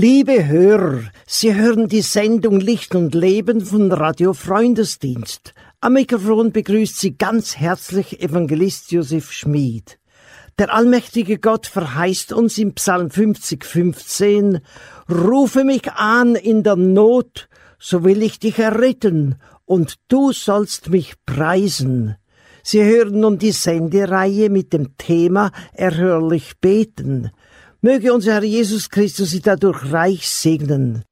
Liebe Hörer, Sie hören die Sendung Licht und Leben von Radio Freundesdienst. Am Mikrofon begrüßt Sie ganz herzlich Evangelist Josef Schmid. Der allmächtige Gott verheißt uns im Psalm 50, 15, Rufe mich an in der Not, so will ich dich erretten, und du sollst mich preisen. Sie hören nun die Sendereihe mit dem Thema Erhörlich beten. Möge unser Herr Jesus Christus Sie dadurch reich segnen.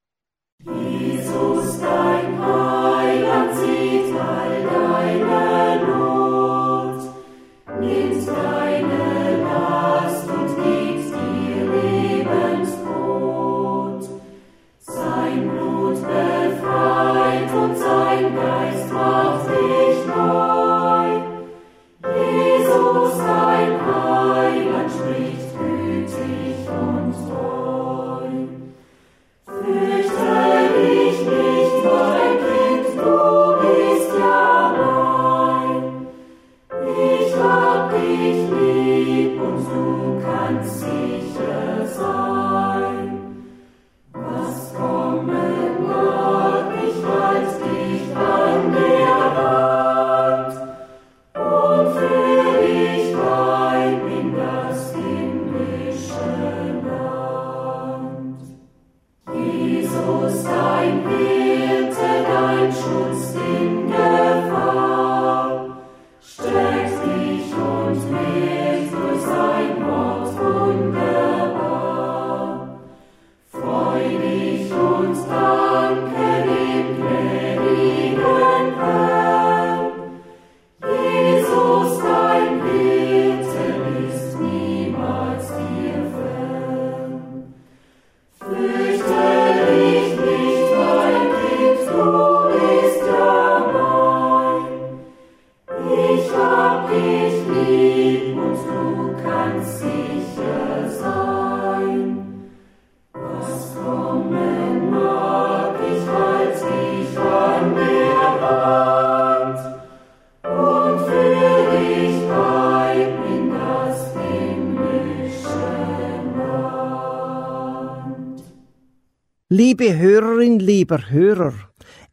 Liebe Hörerin, lieber Hörer,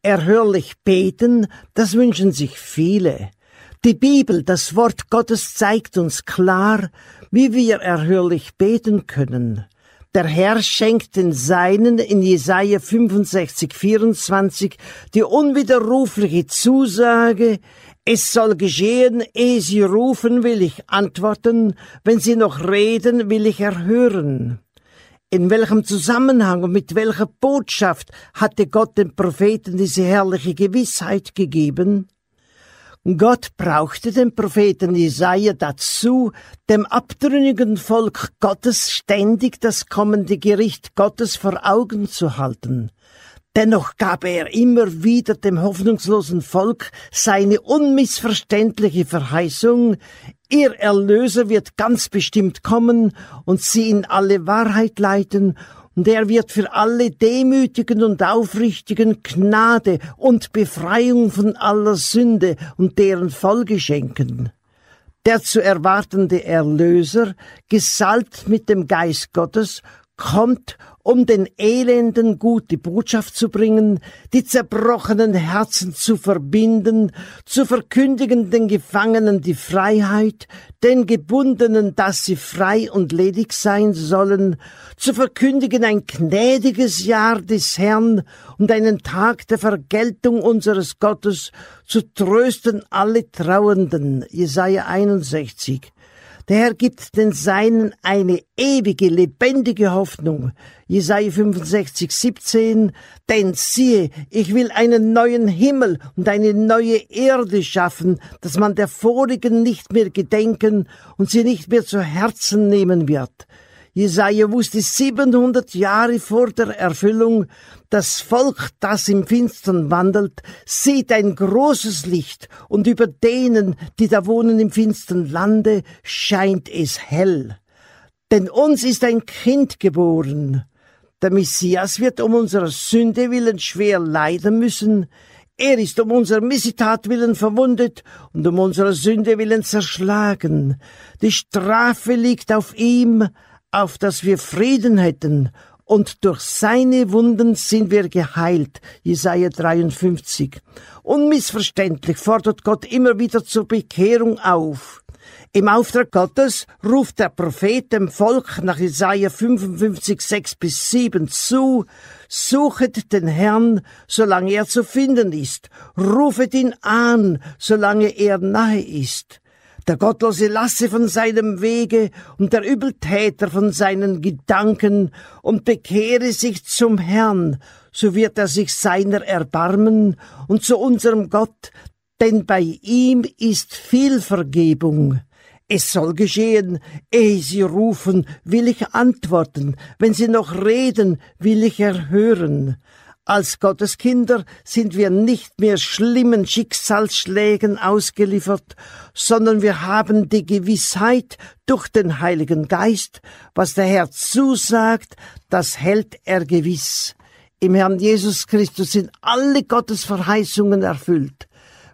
erhörlich beten, das wünschen sich viele. Die Bibel, das Wort Gottes zeigt uns klar, wie wir erhörlich beten können. Der Herr schenkt den Seinen in Jesaja 65, 24 die unwiderrufliche Zusage, es soll geschehen, ehe sie rufen, will ich antworten, wenn sie noch reden, will ich erhören. In welchem Zusammenhang und mit welcher Botschaft hatte Gott den Propheten diese herrliche Gewissheit gegeben? Gott brauchte den Propheten Jesaja dazu, dem abtrünnigen Volk Gottes ständig das kommende Gericht Gottes vor Augen zu halten. Dennoch gab er immer wieder dem hoffnungslosen Volk seine unmissverständliche Verheißung, Ihr Erlöser wird ganz bestimmt kommen und sie in alle Wahrheit leiten, und er wird für alle Demütigen und Aufrichtigen Gnade und Befreiung von aller Sünde und deren Folge schenken. Der zu erwartende Erlöser, gesalbt mit dem Geist Gottes, kommt um den Elenden gute Botschaft zu bringen, die zerbrochenen Herzen zu verbinden, zu verkündigen den Gefangenen die Freiheit, den Gebundenen, dass sie frei und ledig sein sollen, zu verkündigen ein gnädiges Jahr des Herrn und einen Tag der Vergeltung unseres Gottes, zu trösten alle Trauernden. Jesaja 61. Der Herr gibt den Seinen eine ewige, lebendige Hoffnung. Jesaja 65, 17. Denn siehe, ich will einen neuen Himmel und eine neue Erde schaffen, dass man der vorigen nicht mehr gedenken und sie nicht mehr zu Herzen nehmen wird. Jesaja wusste 700 Jahre vor der Erfüllung, das Volk, das im Finstern wandelt, sieht ein großes Licht, und über denen, die da wohnen im finstern Lande, scheint es hell. Denn uns ist ein Kind geboren. Der Messias wird um unserer Sünde willen schwer leiden müssen. Er ist um unserer Missetat willen verwundet und um unserer Sünde willen zerschlagen. Die Strafe liegt auf ihm, auf dass wir Frieden hätten, und durch seine Wunden sind wir geheilt. Jesaja 53. Unmissverständlich fordert Gott immer wieder zur Bekehrung auf. Im Auftrag Gottes ruft der Prophet dem Volk nach Jesaja 55, 6 bis 7 zu, suchet den Herrn, solange er zu finden ist, rufet ihn an, solange er nahe ist. Der Gottlose lasse von seinem Wege und der Übeltäter von seinen Gedanken und bekehre sich zum Herrn, so wird er sich seiner erbarmen und zu unserem Gott, denn bei ihm ist viel Vergebung. Es soll geschehen, ehe sie rufen, will ich antworten, wenn sie noch reden, will ich erhören. Als Gottes Kinder sind wir nicht mehr schlimmen Schicksalsschlägen ausgeliefert, sondern wir haben die Gewissheit durch den Heiligen Geist, was der Herr zusagt, das hält er gewiss. Im Herrn Jesus Christus sind alle Gottes Verheißungen erfüllt.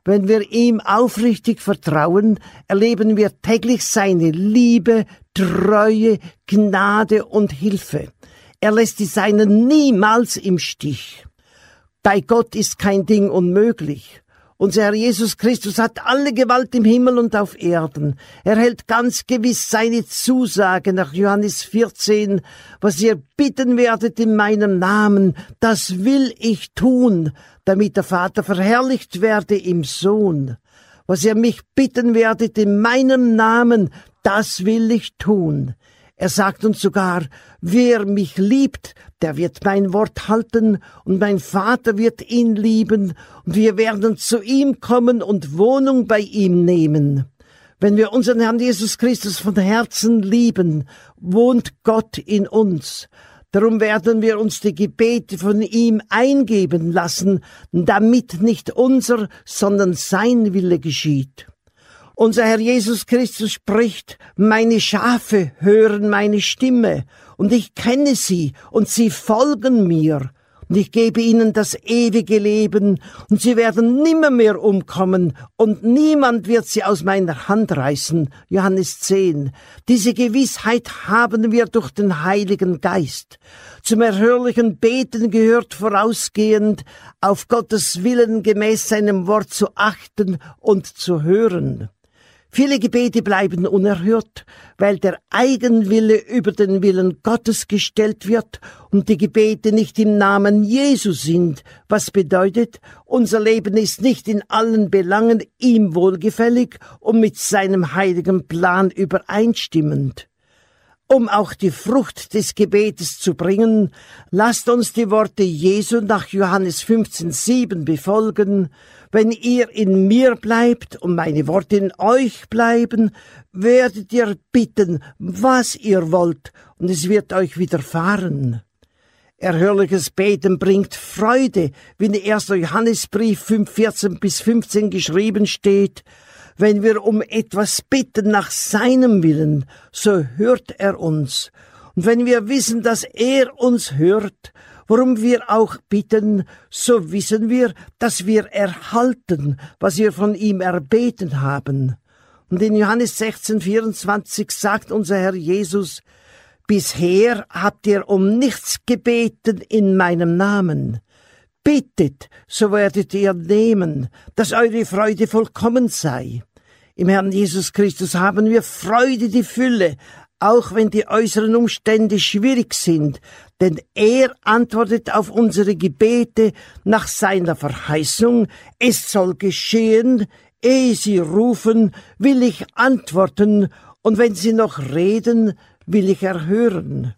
Wenn wir ihm aufrichtig vertrauen, erleben wir täglich seine Liebe, Treue, Gnade und Hilfe. Er lässt die Seinen niemals im Stich. Bei Gott ist kein Ding unmöglich. Unser Herr Jesus Christus hat alle Gewalt im Himmel und auf Erden. Er hält ganz gewiss seine Zusage nach Johannes 14, was ihr bitten werdet in meinem Namen, das will ich tun, damit der Vater verherrlicht werde im Sohn. Was ihr mich bitten werdet in meinem Namen, das will ich tun. Er sagt uns sogar, wer mich liebt, der wird mein Wort halten, und mein Vater wird ihn lieben, und wir werden zu ihm kommen und Wohnung bei ihm nehmen. Wenn wir unseren Herrn Jesus Christus von Herzen lieben, wohnt Gott in uns. Darum werden wir uns die Gebete von ihm eingeben lassen, damit nicht unser, sondern sein Wille geschieht. Unser Herr Jesus Christus spricht, meine Schafe hören meine Stimme, und ich kenne sie, und sie folgen mir, und ich gebe ihnen das ewige Leben, und sie werden nimmermehr umkommen, und niemand wird sie aus meiner Hand reißen. Johannes 10. Diese Gewissheit haben wir durch den Heiligen Geist. Zum erhörlichen Beten gehört vorausgehend, auf Gottes Willen gemäß seinem Wort zu achten und zu hören. Viele Gebete bleiben unerhört, weil der Eigenwille über den Willen Gottes gestellt wird und die Gebete nicht im Namen Jesu sind, was bedeutet, unser Leben ist nicht in allen Belangen ihm wohlgefällig und mit seinem heiligen Plan übereinstimmend. Um auch die Frucht des Gebetes zu bringen, lasst uns die Worte Jesu nach Johannes 15,7 befolgen. Wenn ihr in mir bleibt und meine Worte in euch bleiben, werdet ihr bitten, was ihr wollt, und es wird euch widerfahren. Erhörliches Beten bringt Freude, wie in 1. Johannesbrief 5,14 bis 15 geschrieben steht, wenn wir um etwas bitten nach seinem Willen, so hört er uns. Und wenn wir wissen, dass er uns hört, worum wir auch bitten, so wissen wir, dass wir erhalten, was wir von ihm erbeten haben. Und in Johannes 16, 24 sagt unser Herr Jesus, Bisher habt ihr um nichts gebeten in meinem Namen. Bittet, so werdet ihr nehmen, dass eure Freude vollkommen sei. Im Herrn Jesus Christus haben wir Freude die Fülle, auch wenn die äußeren Umstände schwierig sind, denn er antwortet auf unsere Gebete nach seiner Verheißung, es soll geschehen, ehe sie rufen, will ich antworten, und wenn sie noch reden, will ich erhören.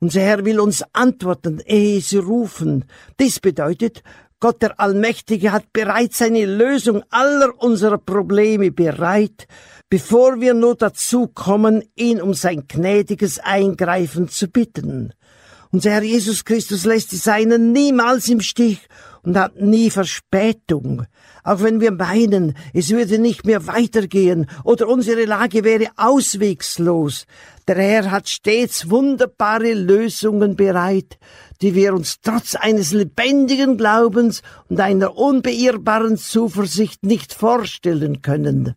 Unser Herr will uns antworten, ehe sie rufen. Dies bedeutet, Gott der Allmächtige hat bereits eine Lösung aller unserer Probleme bereit, bevor wir nur dazu kommen, ihn um sein gnädiges Eingreifen zu bitten. Unser Herr Jesus Christus lässt die Seinen niemals im Stich und hat nie Verspätung. Auch wenn wir meinen, es würde nicht mehr weitergehen oder unsere Lage wäre auswegslos, der Herr hat stets wunderbare Lösungen bereit, die wir uns trotz eines lebendigen Glaubens und einer unbeirrbaren Zuversicht nicht vorstellen können.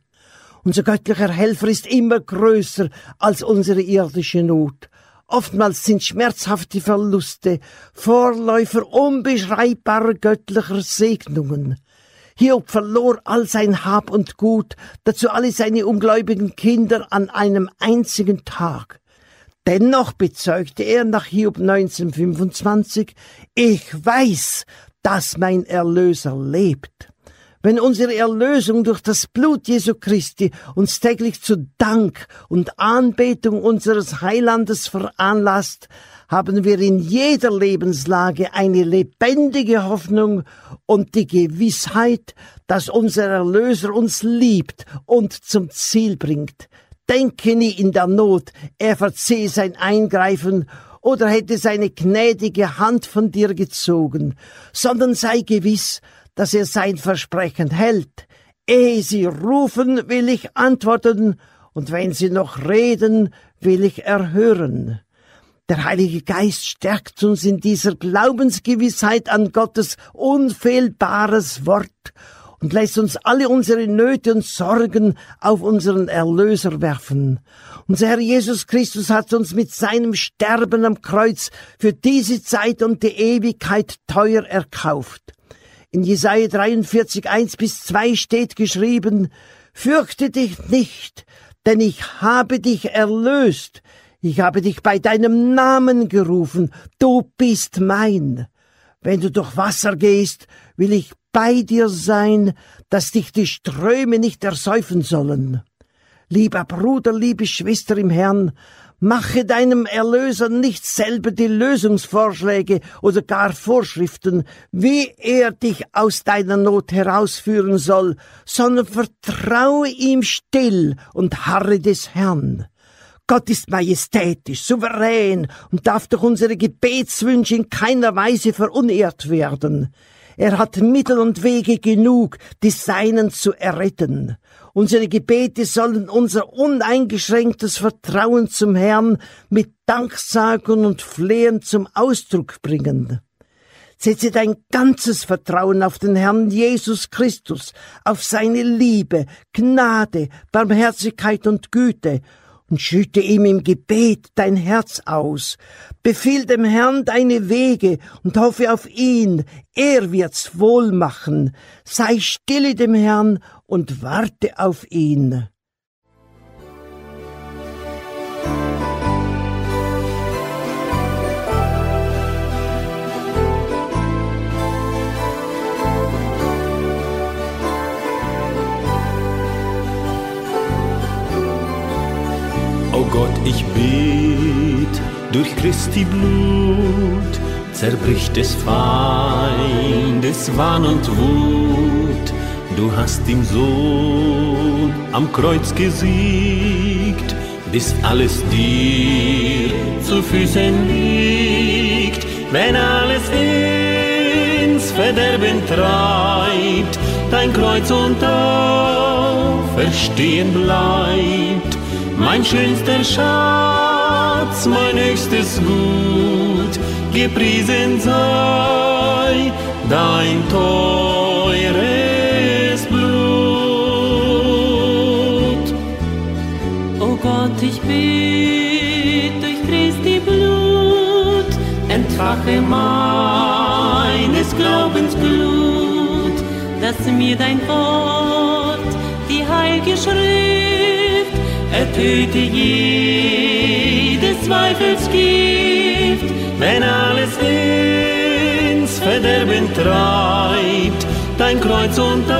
Unser göttlicher Helfer ist immer größer als unsere irdische Not. Oftmals sind schmerzhafte Verluste Vorläufer unbeschreibbarer göttlicher Segnungen. Hiob verlor all sein Hab und Gut, dazu alle seine ungläubigen Kinder an einem einzigen Tag. Dennoch bezeugte er nach Hiob 1925, ich weiß, dass mein Erlöser lebt. Wenn unsere Erlösung durch das Blut Jesu Christi uns täglich zu Dank und Anbetung unseres Heilandes veranlasst, haben wir in jeder Lebenslage eine lebendige Hoffnung und die Gewissheit, dass unser Erlöser uns liebt und zum Ziel bringt. Denke nie in der Not, er verzehe sein Eingreifen oder hätte seine gnädige Hand von dir gezogen, sondern sei gewiss, dass er sein Versprechen hält. Ehe sie rufen, will ich antworten, und wenn sie noch reden, will ich erhören. Der Heilige Geist stärkt uns in dieser Glaubensgewissheit an Gottes unfehlbares Wort und lässt uns alle unsere Nöte und Sorgen auf unseren Erlöser werfen. Unser Herr Jesus Christus hat uns mit seinem Sterben am Kreuz für diese Zeit und die Ewigkeit teuer erkauft. In Jesaja 43, 1 bis 2 steht geschrieben, Fürchte dich nicht, denn ich habe dich erlöst. Ich habe dich bei deinem Namen gerufen. Du bist mein. Wenn du durch Wasser gehst, will ich bei dir sein, dass dich die Ströme nicht ersäufen sollen. Lieber Bruder, liebe Schwester im Herrn, mache deinem Erlöser nicht selber die Lösungsvorschläge oder gar Vorschriften, wie er dich aus deiner Not herausführen soll, sondern vertraue ihm still und harre des Herrn. Gott ist majestätisch, souverän und darf durch unsere Gebetswünsche in keiner Weise verunehrt werden. Er hat Mittel und Wege genug, die Seinen zu erretten. Unsere Gebete sollen unser uneingeschränktes Vertrauen zum Herrn mit Danksagung und Flehen zum Ausdruck bringen. Setze dein ganzes Vertrauen auf den Herrn Jesus Christus, auf seine Liebe, Gnade, Barmherzigkeit und Güte und schütte ihm im Gebet dein Herz aus. Befiehl dem Herrn deine Wege und hoffe auf ihn. Er wird's wohl machen. Sei stille dem Herrn und warte auf ihn. Gott, ich bet, durch Christi Blut zerbricht des Feindes Wahn und Wut. Du hast im Sohn am Kreuz gesiegt, bis alles dir zu Füßen liegt. Wenn alles ins Verderben treibt, dein Kreuz und Auferstehen bleibt mein schönster Schatz, mein höchstes Gut, gepriesen sei dein teures Blut. O Gott, ich bitte durch Christi Blut, entfache meines Glaubens Blut, dass mir dein Wort, die heilige Schrift, ertöte jedes Zweifelsgift, wenn alles ins Verderben treibt, dein Kreuz und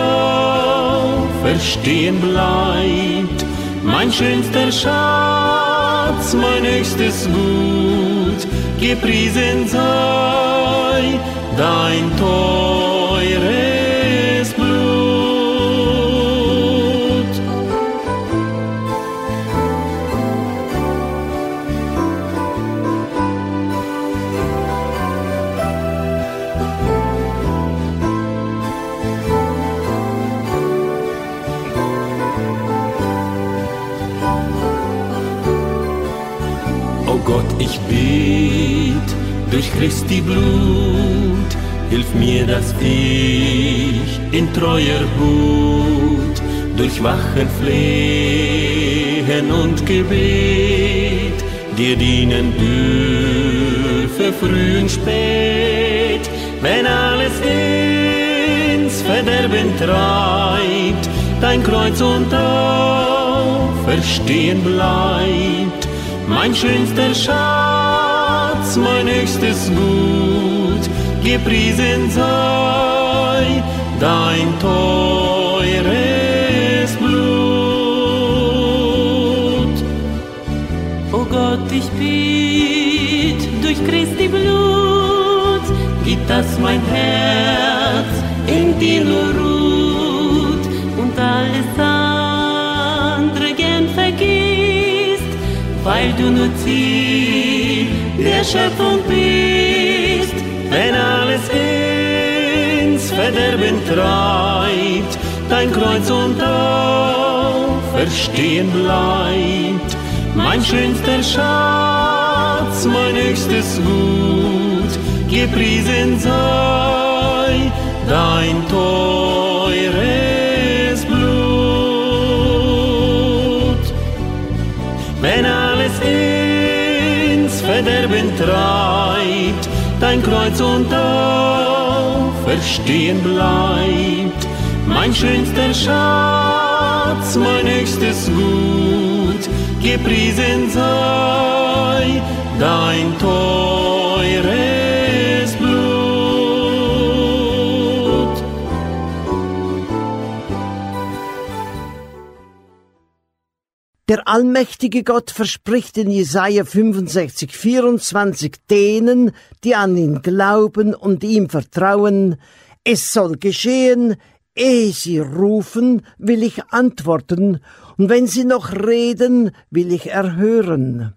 Auferstehen bleibt. Mein schönster Schatz, mein höchstes Gut, gepriesen sei dein teures Christi Blut, hilf mir, dass ich in treuer Hut durch Wachen, Flehen und Gebet dir dienen dürfe früh und spät, wenn alles ins Verderben treibt, dein Kreuz und Auferstehen bleibt, mein schönster Schatz, mein höchstes Gut, gepriesen sei dein teures Blut. O Gott, ich bitt durch Christi Blut, gib dass mein Herz in dir nur ruht und alles andere gern vergisst, weil du nur Ziel der Schöpfung bist, wenn alles ins Verderben treibt, dein Kreuz und Auferstehen bleibt, mein schönster Schatz, mein höchstes Gut, gepriesen sei dein teures treibt, dein Kreuz und Auferstehen bleibt, mein schönster Schatz, mein höchstes Gut, gepriesen sei dein teures Der allmächtige Gott verspricht in Jesaja 65, 24 denen, die an ihn glauben und ihm vertrauen, es soll geschehen, ehe sie rufen, will ich antworten, und wenn sie noch reden, will ich erhören.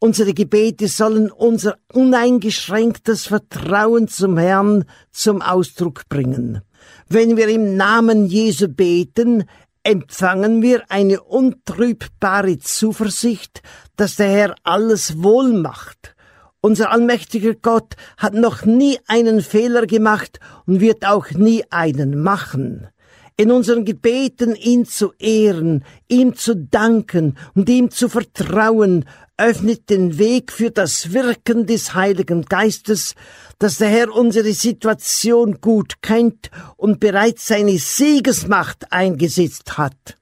Unsere Gebete sollen unser uneingeschränktes Vertrauen zum Herrn zum Ausdruck bringen. Wenn wir im Namen Jesu beten, empfangen wir eine untrübbare Zuversicht, dass der Herr alles wohl macht. Unser allmächtiger Gott hat noch nie einen Fehler gemacht und wird auch nie einen machen. In unseren Gebeten ihn zu ehren, ihm zu danken und ihm zu vertrauen, öffnet den Weg für das Wirken des Heiligen Geistes, dass der Herr unsere Situation gut kennt und bereits seine Siegesmacht eingesetzt hat.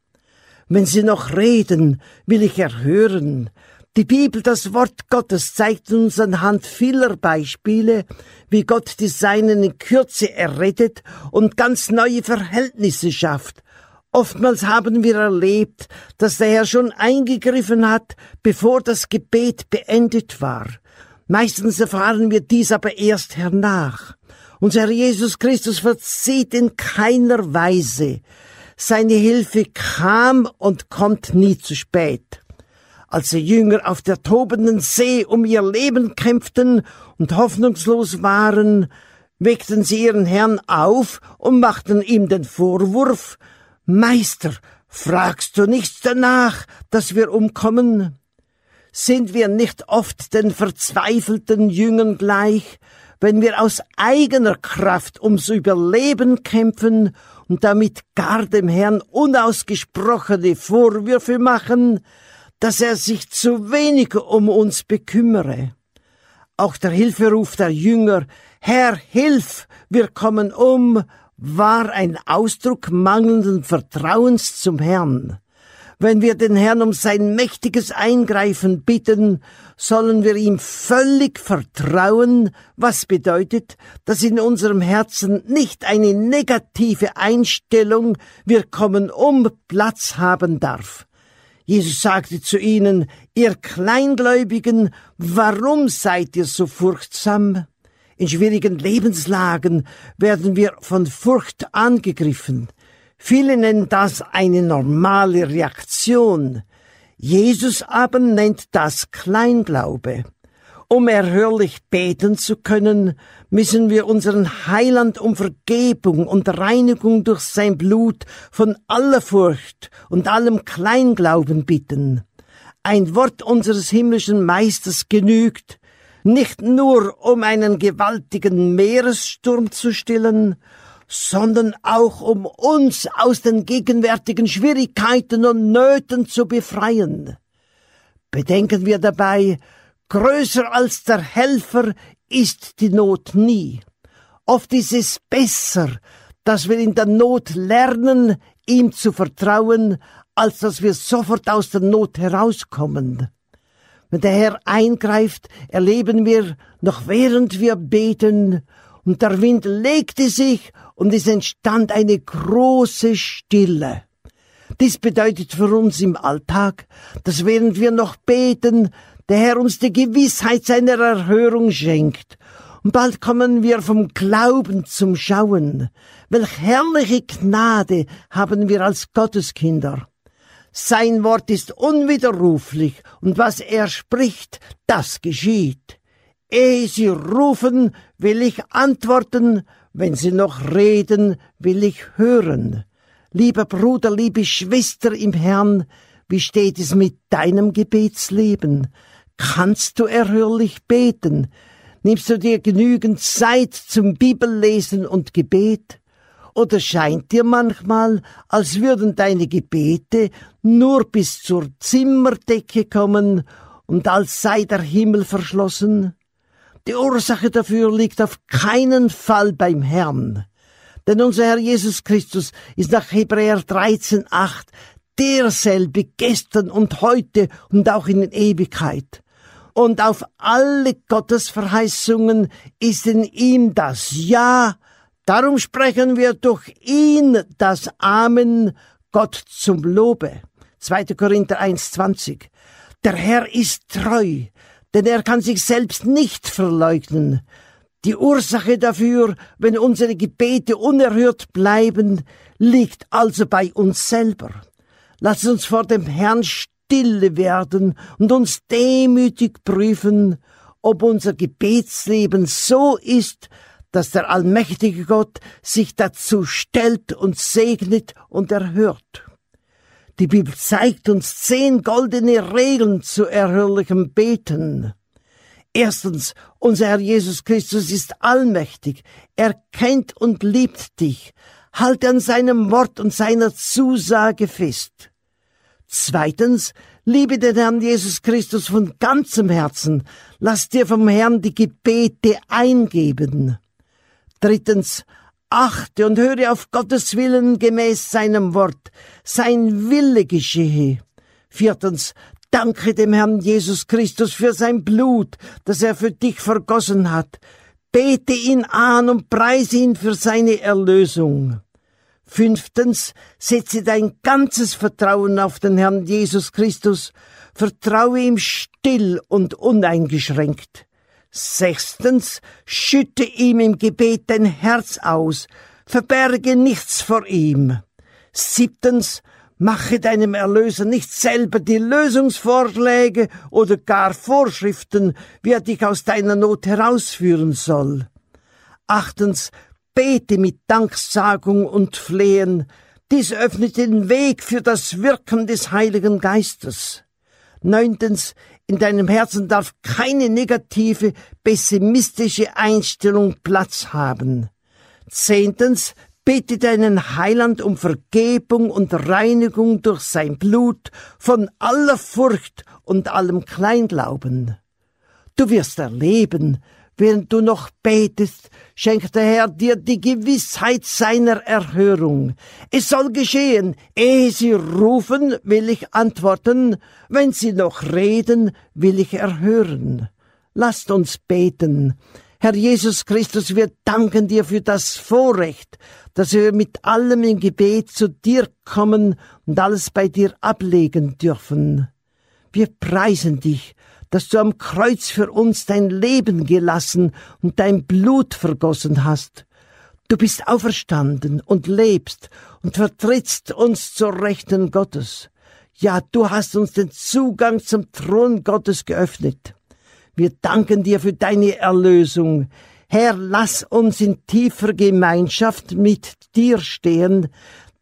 Wenn sie noch reden, will ich erhören. Die Bibel, das Wort Gottes, zeigt uns anhand vieler Beispiele, wie Gott die Seinen in Kürze errettet und ganz neue Verhältnisse schafft. Oftmals haben wir erlebt, dass der Herr schon eingegriffen hat, bevor das Gebet beendet war. Meistens erfahren wir dies aber erst hernach. Unser Herr Jesus Christus verzieht in keiner Weise. Seine Hilfe kam und kommt nie zu spät. Als die Jünger auf der tobenden See um ihr Leben kämpften und hoffnungslos waren, weckten sie ihren Herrn auf und machten ihm den Vorwurf, Meister, fragst du nichts danach, dass wir umkommen? Sind wir nicht oft den verzweifelten Jüngern gleich, wenn wir aus eigener Kraft ums Überleben kämpfen und damit gar dem Herrn unausgesprochene Vorwürfe machen, dass er sich zu wenig um uns bekümmere. Auch der Hilferuf der Jünger, Herr, hilf, wir kommen um, war ein Ausdruck mangelnden Vertrauens zum Herrn. Wenn wir den Herrn um sein mächtiges Eingreifen bitten, sollen wir ihm völlig vertrauen, was bedeutet, dass in unserem Herzen nicht eine negative Einstellung, wir kommen um, Platz haben darf. Jesus sagte zu ihnen, ihr Kleingläubigen, warum seid ihr so furchtsam? In schwierigen Lebenslagen werden wir von Furcht angegriffen. Viele nennen das eine normale Reaktion. Jesus aber nennt das Kleinglaube. Um erhörlich beten zu können, müssen wir unseren Heiland um Vergebung und Reinigung durch sein Blut von aller Furcht und allem Kleinglauben bitten. Ein Wort unseres himmlischen Meisters genügt, nicht nur um einen gewaltigen Meeressturm zu stillen, sondern auch um uns aus den gegenwärtigen Schwierigkeiten und Nöten zu befreien. Bedenken wir dabei, größer als der Helfer ist die Not nie. Oft ist es besser, dass wir in der Not lernen, ihm zu vertrauen, als dass wir sofort aus der Not herauskommen. Wenn der Herr eingreift, erleben wir, noch während wir beten, und der Wind legte sich und es entstand eine große Stille. Dies bedeutet für uns im Alltag, dass während wir noch beten, der Herr uns die Gewissheit seiner Erhörung schenkt. Und bald kommen wir vom Glauben zum Schauen. Welch herrliche Gnade haben wir als Gotteskinder. Sein Wort ist unwiderruflich, und was er spricht, das geschieht. Ehe sie rufen, will ich antworten, wenn sie noch reden, will ich hören. Lieber Bruder, liebe Schwester im Herrn, wie steht es mit deinem Gebetsleben? Kannst du erhörlich beten? Nimmst du dir genügend Zeit zum Bibellesen und Gebet? Oder scheint dir manchmal, als würden deine Gebete nur bis zur Zimmerdecke kommen und als sei der Himmel verschlossen? Die Ursache dafür liegt auf keinen Fall beim Herrn. Denn unser Herr Jesus Christus ist nach Hebräer 13,8 derselbe gestern und heute und auch in Ewigkeit. Und auf alle Gottes Verheißungen ist in ihm das Ja, darum sprechen wir durch ihn das Amen Gott zum Lobe. 2. Korinther 1,20. Der Herr ist treu, denn er kann sich selbst nicht verleugnen. Die Ursache dafür, wenn unsere Gebete unerhört bleiben, liegt also bei uns selber. Lass uns vor dem Herrn stille werden und uns demütig prüfen, ob unser Gebetsleben so ist, dass der allmächtige Gott sich dazu stellt und segnet und erhört. Die Bibel zeigt uns zehn goldene Regeln zu erhörlichem Beten. Erstens, unser Herr Jesus Christus ist allmächtig. Er kennt und liebt dich. Halte an seinem Wort und seiner Zusage fest. Zweitens, liebe den Herrn Jesus Christus von ganzem Herzen. Lass dir vom Herrn die Gebete eingeben. Drittens, achte und höre auf Gottes Willen gemäß seinem Wort. Sein Wille geschehe. Viertens, Danke dem Herrn Jesus Christus für sein Blut, das er für dich vergossen hat. Bete ihn an und preise ihn für seine Erlösung. Fünftens, setze dein ganzes Vertrauen auf den Herrn Jesus Christus, vertraue ihm still und uneingeschränkt. Sechstens, schütte ihm im Gebet dein Herz aus, verberge nichts vor ihm. Siebtens, Mache deinem Erlöser nicht selber die Lösungsvorschläge oder gar Vorschriften, wie er dich aus deiner Not herausführen soll. Achtens, bete mit Danksagung und Flehen. Dies öffnet den Weg für das Wirken des Heiligen Geistes. Neuntens, in deinem Herzen darf keine negative, pessimistische Einstellung Platz haben. Zehntens, Bitte deinen Heiland um Vergebung und Reinigung durch sein Blut von aller Furcht und allem Kleinglauben. Du wirst erleben, während du noch betest, schenkt der Herr dir die Gewissheit seiner Erhörung. Es soll geschehen, ehe sie rufen, will ich antworten, wenn sie noch reden, will ich erhören. Lasst uns beten. Herr Jesus Christus, wir danken dir für das Vorrecht, dass wir mit allem im Gebet zu dir kommen und alles bei dir ablegen dürfen. Wir preisen dich, dass du am Kreuz für uns dein Leben gelassen und dein Blut vergossen hast. Du bist auferstanden und lebst und vertrittst uns zur Rechten Gottes. Ja, du hast uns den Zugang zum Thron Gottes geöffnet. Wir danken dir für deine Erlösung. Herr, lass uns in tiefer Gemeinschaft mit dir stehen.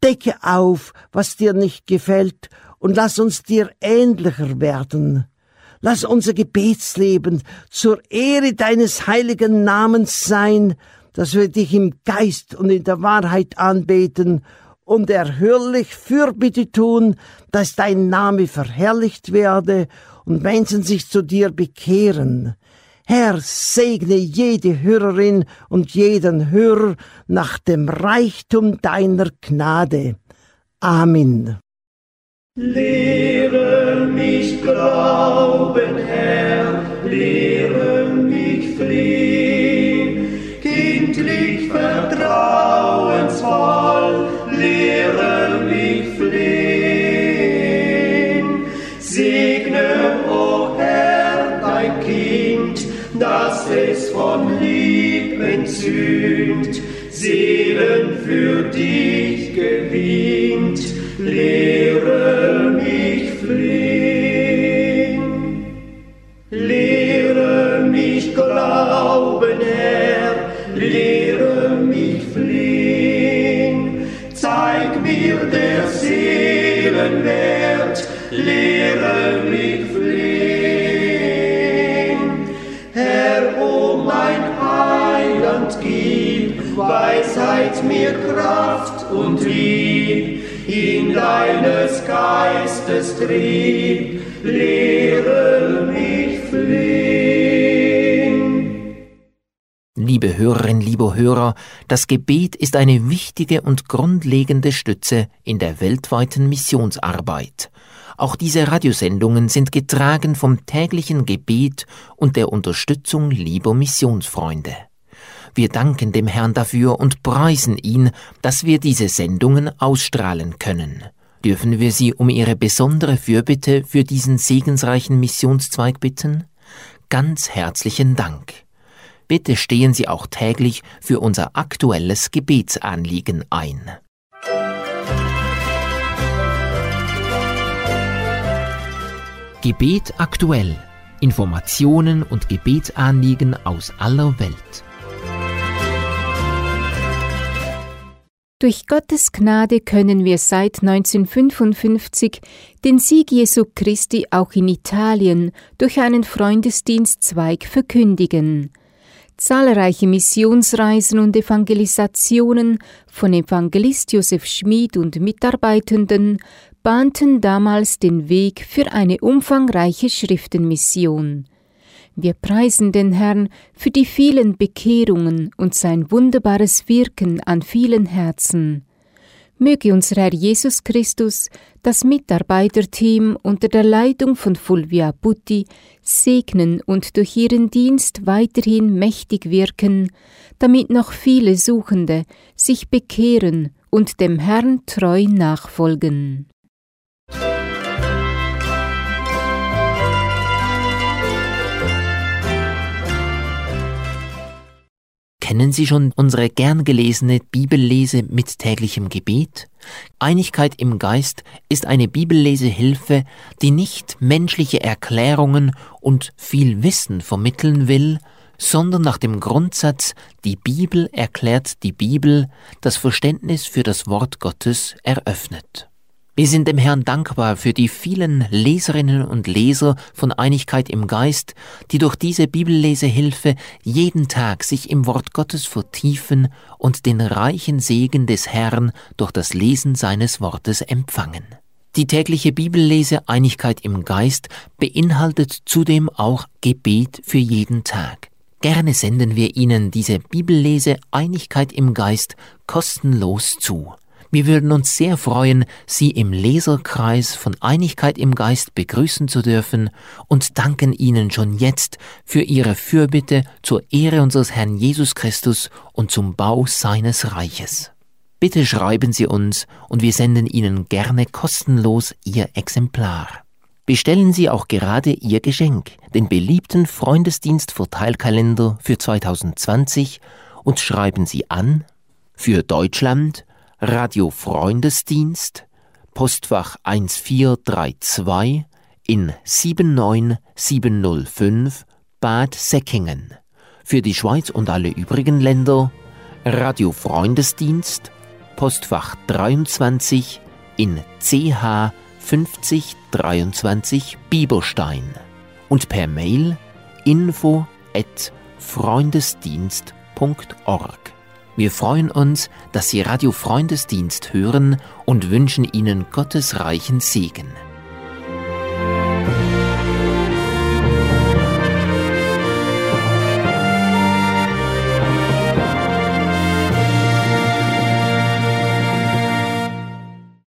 Decke auf, was dir nicht gefällt, und lass uns dir ähnlicher werden. Lass unser Gebetsleben zur Ehre deines heiligen Namens sein, dass wir dich im Geist und in der Wahrheit anbeten und erhörlich Fürbitte tun, dass dein Name verherrlicht werde und Menschen sich zu dir bekehren. Herr, segne jede Hörerin und jeden Hörer nach dem Reichtum deiner Gnade. Amen. Lehre mich glauben, Herr, lehre mich fliehen, kindlich vertrauensvoll, lehre mich fliehen. Segne, o oh Herr, dein Kind, dass es von Lieb entzündt, Seelen für dich gewinnt, lehre mich fliehen. Hörerinnen, liebe Hörer, das Gebet ist eine wichtige und grundlegende Stütze in der weltweiten Missionsarbeit. Auch diese Radiosendungen sind getragen vom täglichen Gebet und der Unterstützung lieber Missionsfreunde. Wir danken dem Herrn dafür und preisen ihn, dass wir diese Sendungen ausstrahlen können. Dürfen wir Sie um Ihre besondere Fürbitte für diesen segensreichen Missionszweig bitten? Ganz herzlichen Dank. Bitte stehen Sie auch täglich für unser aktuelles Gebetsanliegen ein. Gebet aktuell. Informationen und Gebetsanliegen aus aller Welt. Durch Gottes Gnade können wir seit 1955 den Sieg Jesu Christi auch in Italien durch einen Freundesdienstzweig verkündigen. Zahlreiche Missionsreisen und Evangelisationen von Evangelist Josef Schmid und Mitarbeitenden bahnten damals den Weg für eine umfangreiche Schriftenmission. Wir preisen den Herrn für die vielen Bekehrungen und sein wunderbares Wirken an vielen Herzen. Möge unser Herr Jesus Christus das Mitarbeiterteam unter der Leitung von Fulvia Butti segnen und durch ihren Dienst weiterhin mächtig wirken, damit noch viele Suchende sich bekehren und dem Herrn treu nachfolgen. Kennen Sie schon unsere gern gelesene Bibellese mit täglichem Gebet? Einigkeit im Geist ist eine Bibellesehilfe, die nicht menschliche Erklärungen und viel Wissen vermitteln will, sondern nach dem Grundsatz Die Bibel erklärt die Bibel das Verständnis für das Wort Gottes eröffnet. Wir sind dem Herrn dankbar für die vielen Leserinnen und Leser von Einigkeit im Geist, die durch diese Bibellesehilfe jeden Tag sich im Wort Gottes vertiefen und den reichen Segen des Herrn durch das Lesen seines Wortes empfangen. Die tägliche Bibellese Einigkeit im Geist beinhaltet zudem auch Gebet für jeden Tag. Gerne senden wir Ihnen diese Bibellese Einigkeit im Geist kostenlos zu. Wir würden uns sehr freuen, Sie im Leserkreis von Einigkeit im Geist begrüßen zu dürfen und danken Ihnen schon jetzt für Ihre Fürbitte zur Ehre unseres Herrn Jesus Christus und zum Bau seines Reiches. Bitte schreiben Sie uns und wir senden Ihnen gerne kostenlos Ihr Exemplar. Bestellen Sie auch gerade Ihr Geschenk, den beliebten Freundesdienst-Verteilkalender für 2020 und schreiben Sie an für Deutschland Radio Freundesdienst, Postfach 1432 in 79705 Bad Säckingen. Für die Schweiz und alle übrigen Länder Radio Freundesdienst, Postfach 23 in CH 5023 Bieberstein und per Mail info at freundesdienst.org. Wir freuen uns, dass Sie Radio Freundesdienst hören und wünschen Ihnen Gottes reichen Segen.